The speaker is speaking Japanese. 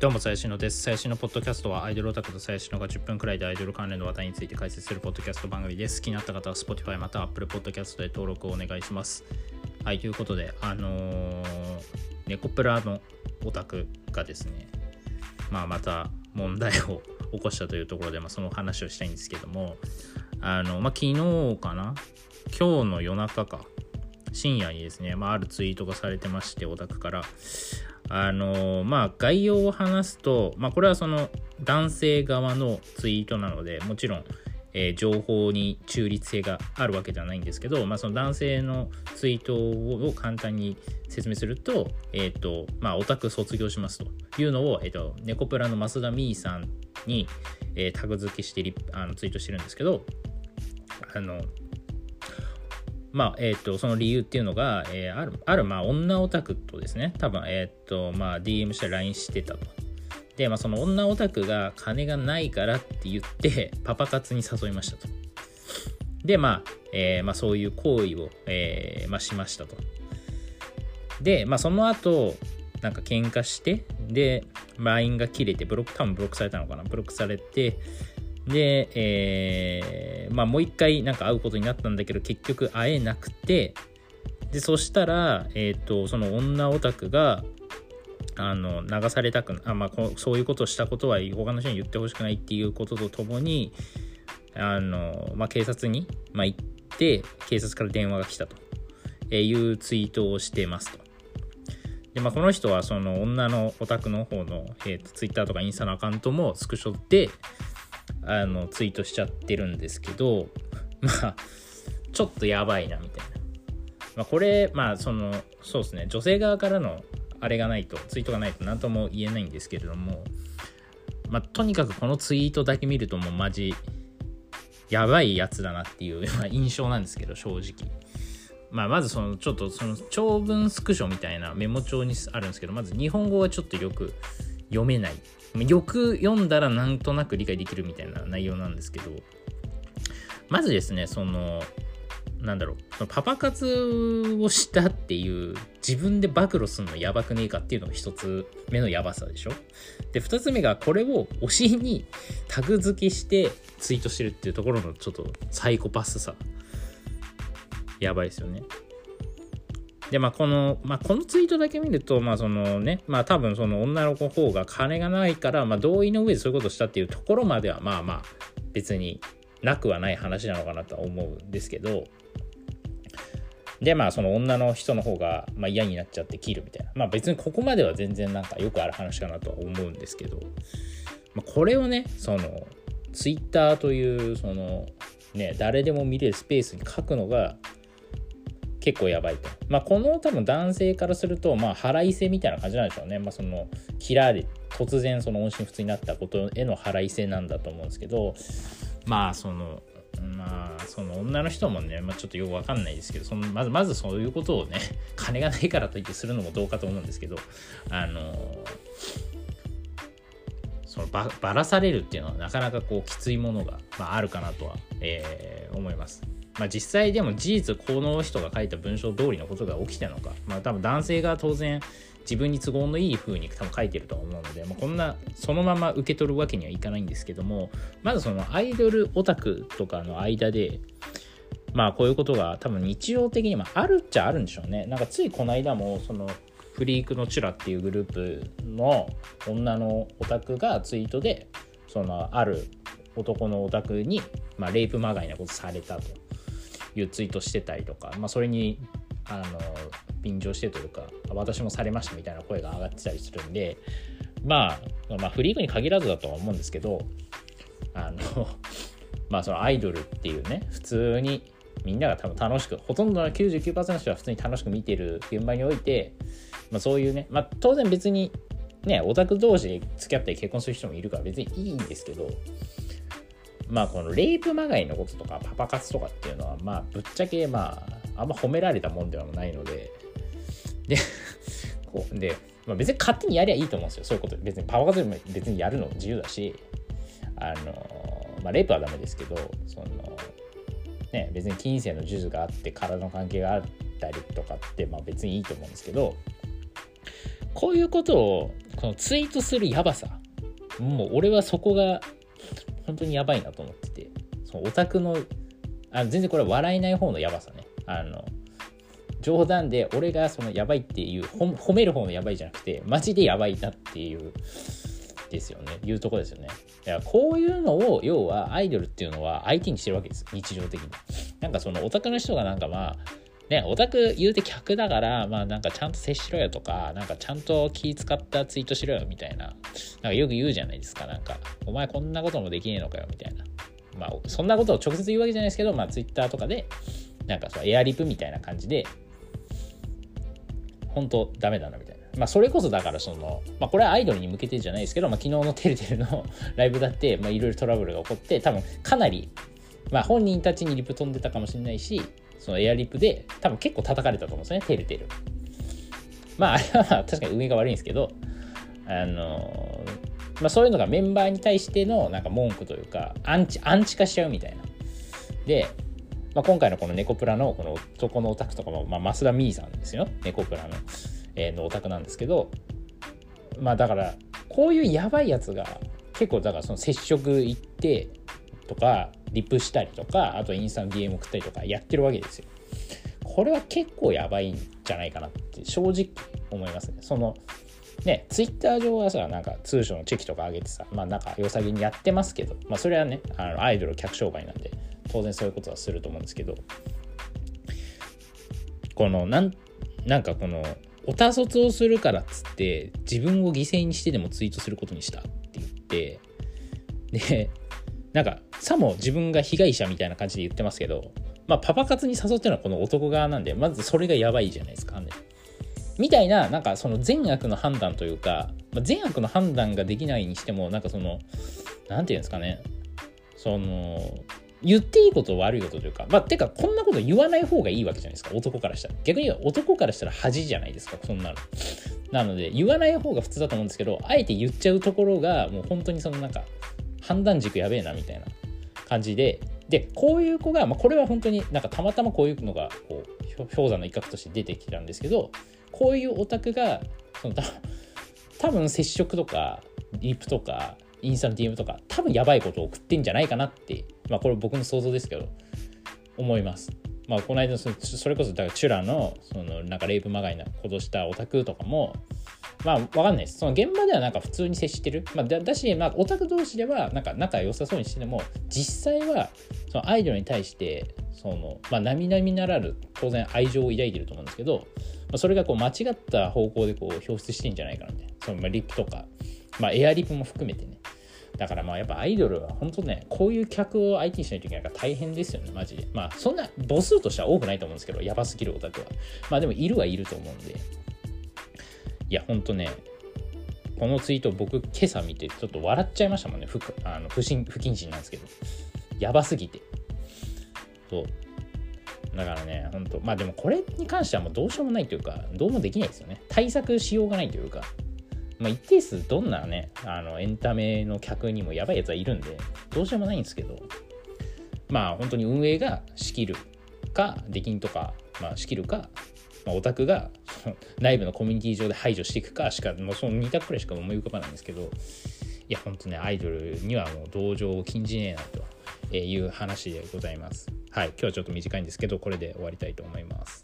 どうも、最新のです。最新のポッドキャストはアイドルオタクと最新のが10分くらいでアイドル関連の話題について解説するポッドキャスト番組です。気になった方は Spotify または Apple Podcast で登録をお願いします。はい、ということで、あのー、ネコプラのオタクがですね、まあ、また問題を起こしたというところで、まあ、その話をしたいんですけども、あの、まあ、昨日かな今日の夜中か、深夜にですね、まあ、あるツイートがされてまして、オタクから、あのまあ概要を話すと、まあ、これはその男性側のツイートなのでもちろん、えー、情報に中立性があるわけではないんですけど、まあ、その男性のツイートを簡単に説明すると,、えーとまあ、オタク卒業しますと。いうのを、えーと、ネコプラの増田美ーさんに、えー、タグ付けしてあのツイートしてるんですけどあのまあ、え、ー、と、その理由っていうのが、えー、ある、ある、まあ、女オタクとですね、多分、え、ー、と、まあ、DM して LINE してたと。で、まあ、その女オタクが金がないからって言って、パパ活に誘いましたと。で、まあ、えー、まあ、そういう行為を、えー、まあ、しましたと。で、まあ、その後、なんか喧嘩して、で、LINE が切れて、ブロック、多分ブロックされたのかな、ブロックされて、で、えー、まあもう一回なんか会うことになったんだけど結局会えなくてでそしたら、え、ー、とその女オタクがあの流されたくあ、まあ、そういうことをしたことは他の人に言ってほしくないっていうこととともにあの、まあ、警察に、まあ、行って警察から電話が来たというツイートをしてますと。でまあ、この人はその女のオタクの方の、えーと、ツイッターとかインスタのアカウントもスクショであのツイートしちゃってるんですけど まあちょっとやばいなみたいな、まあ、これまあそのそうですね。女性側からのあれがないとツイートがないと何とも言えないんですけれどもまあとにかくこのツイートだけ見るともうマジやばいやつだなっていう、まあ、印象なんですけど正直。まあ、まずそのちょっとその長文スクショみたいなメモ帳にあるんですけどまず日本語はちょっとよく読めない。よく読んだらなんとなく理解できるみたいな内容なんですけど。まずですねそのなんだろう。パパ活をしたっていう自分で暴露するのやばくねえかっていうのが一つ目のやばさでしょ。で二つ目がこれをお尻にタグ付けしてツイートしてるっていうところのちょっとサイコパスさ。やばいですよね。で、まあ、この、まあ、このツイートだけ見ると、まあ、そのね、まあ、多分その女の子方が金がないから、まあ、同意の上でそういうことをしたっていうところまでは、まあまあ、別になくはない話なのかなとは思うんですけど、で、まあ、その女の人の方が、まあ、嫌になっちゃって切るみたいな。まあ、別にここまでは全然なんかよくある話かなとは思うんですけど、まあ、これをね、その、ツイッターという、その、ね、誰でも見れるスペースに書くのが、結構やばいと。まあ、この多分男性からすると、まあ、腹いせみたいな感じなんでしょうね。まあ、その、切られ、突然その音信不通になったことへの腹いせなんだと思うんですけど、まあ、その、まあ、その女の人もね、まあ、ちょっとよくわかんないですけど、そのまず、まずそういうことをね、金がないからといってするのもどうかと思うんですけど、あのそのばばらされるっていうのはなかなかこうきついものが、まあ、あるかなとは、えー、思います。まあ、実際でも事実この人が書いた文章通りのことが起きたのか、まあ、多分男性が当然自分に都合のいい風に多分書いてると思うので、まあ、こんなそのまま受け取るわけにはいかないんですけどもまずそのアイドルオタクとかの間でまあこういうことが多分日常的にまあるっちゃあるんでしょうねなんかついこの間もそのフリークのチュラっていうグループの女のオタクがツイートでそのある男のオタクに、まあ、レイプまがいなことされたというツイートしてたりとか、まあ、それにあの便乗してというか私もされましたみたいな声が上がってたりするんで、まあ、まあフリークに限らずだとは思うんですけどあのまあそのアイドルっていうね普通にみんなが多分楽しくほとんどの99%の人は普通に楽しく見てる現場において、まあ、そういうね、まあ、当然別にねオタク同士で付き合って結婚する人もいるから別にいいんですけどまあこのレイプまがいのこととかパパ活とかっていうのはまあぶっちゃけまああんま褒められたもんではないのででこうで、まあ、別に勝手にやりゃいいと思うんですよ。そういうこと別にパパ活でも別にやるの自由だしあのまあレイプはダメですけどそのね別に金銭の授受があって体の関係があったりとかってまあ別にいいと思うんですけどこういうことをこのツイートするやばさ。もう俺はそこが本当にやばいなと思ってて。そのオタクのあ全然これは笑えない方のやばさね。あの冗談で俺がそのやばいっていう褒める方のやばいじゃなくてマジでやばいなっていうですよね。いうとこですよね。いやこういうのを要はアイドルっていうのは相手にしてるわけです。日常的に。なんかそのオタクの人がなんかまあね、オタク言うて客だから、まあなんかちゃんと接しろよとか、なんかちゃんと気使ったツイートしろよみたいな、なんかよく言うじゃないですか、なんか、お前こんなこともできねえのかよみたいな。まあそんなことを直接言うわけじゃないですけど、まあツイッターとかで、なんかそうエアリプみたいな感じで、本当ダメだなみたいな。まあそれこそだからその、まあこれはアイドルに向けてじゃないですけど、まあ昨日のてるてるの ライブだって、まあいろいろトラブルが起こって、多分かなり、まあ本人たちにリプ飛んでたかもしれないし、そのエアリップで多分結構叩かれたと思うんですよね、てるてる。まああれは確かに運営が悪いんですけど、あのまあそういうのがメンバーに対してのなんか文句というか、アンチ、アンチ化しちゃうみたいな。で、まあ、今回のこの猫プラのこの男のオタクとかも、まあ、増田ミーさんですよ。猫プラの,、えー、のオタクなんですけど、まあだから、こういうやばいやつが結構だからその接触行ってとか、リプしたりとか、あとインスタの DM 送ったりとかやってるわけですよ。これは結構やばいんじゃないかなって正直思いますね。そのね、ツイッター上はさ、なんか通所のチェキとか上げてさ、まあなんか良さげにやってますけど、まあそれはね、あのアイドル客商売なんで、当然そういうことはすると思うんですけどこのなんなんかこのおたそつをするからっつって自分を犠牲にしてでもツイートすることにしたって言ってでなんかさも自分が被害者みたいな感じで言ってますけどまあパパ活に誘ってるのはこの男側なんでまずそれがやばいじゃないですかね。みたいななんかその善悪の判断というか、まあ、善悪の判断ができないにしてもなんかその何て言うんですかねその言っていいこと悪いことというか、まあ、てか、こんなこと言わない方がいいわけじゃないですか、男からしたら。逆に言えば男からしたら恥じゃないですか、そんなの。なので、言わない方が普通だと思うんですけど、あえて言っちゃうところが、もう本当にそのなんか、判断軸やべえな、みたいな感じで、で、こういう子が、まあ、これは本当になんかたまたまこういうのが、こう、氷山の一角として出てきたんですけど、こういうオタクが、その多分接触とか、リプとか、インスタの DM とか、多分やばいことを送ってんじゃないかなってまあこれ僕の想像ですけど思います。まあこの間それこそだからチュラのそのなんかレイプまがいなことしたオタクとかもまあわかんないですその現場ではなんか普通に接してる、まあ、だし、まあ、オタク同士ではなんか仲良さそうにしてても実際はそのアイドルに対してそのまあ並々ならぬ当然愛情を抱いてると思うんですけど、まあ、それがこう間違った方向でこう表出してんじゃないかなみたいなそのまあリップとか、まあ、エアリップも含めてねだからまあやっぱアイドルは本当ね、こういう客を相手にしないといけないから大変ですよね、マジで。まあそんな母数としては多くないと思うんですけど、やばすぎるオタクは。まあでもいるはいると思うんで。いや、ほんとね、このツイート僕今朝見てちょっと笑っちゃいましたもんね。不あの不審不謹慎なんですけど。やばすぎて。そう。だからね、ほんと。まあでもこれに関してはもうどうしようもないというか、どうもできないですよね。対策しようがないというか。まあ、一定数どんなね、あのエンタメの客にもやばいやつはいるんで、どうしようもないんですけど、まあ本当に運営が仕切るか、出禁とか、まあ、仕切るか、まあ、オタクが 内部のコミュニティ上で排除していくかしか、もうその2択くらいしか思い浮かばないんですけど、いや、本当ね、アイドルにはもう同情を禁じねえなという話でございます。はい、今日はちょっと短いんですけど、これで終わりたいと思います。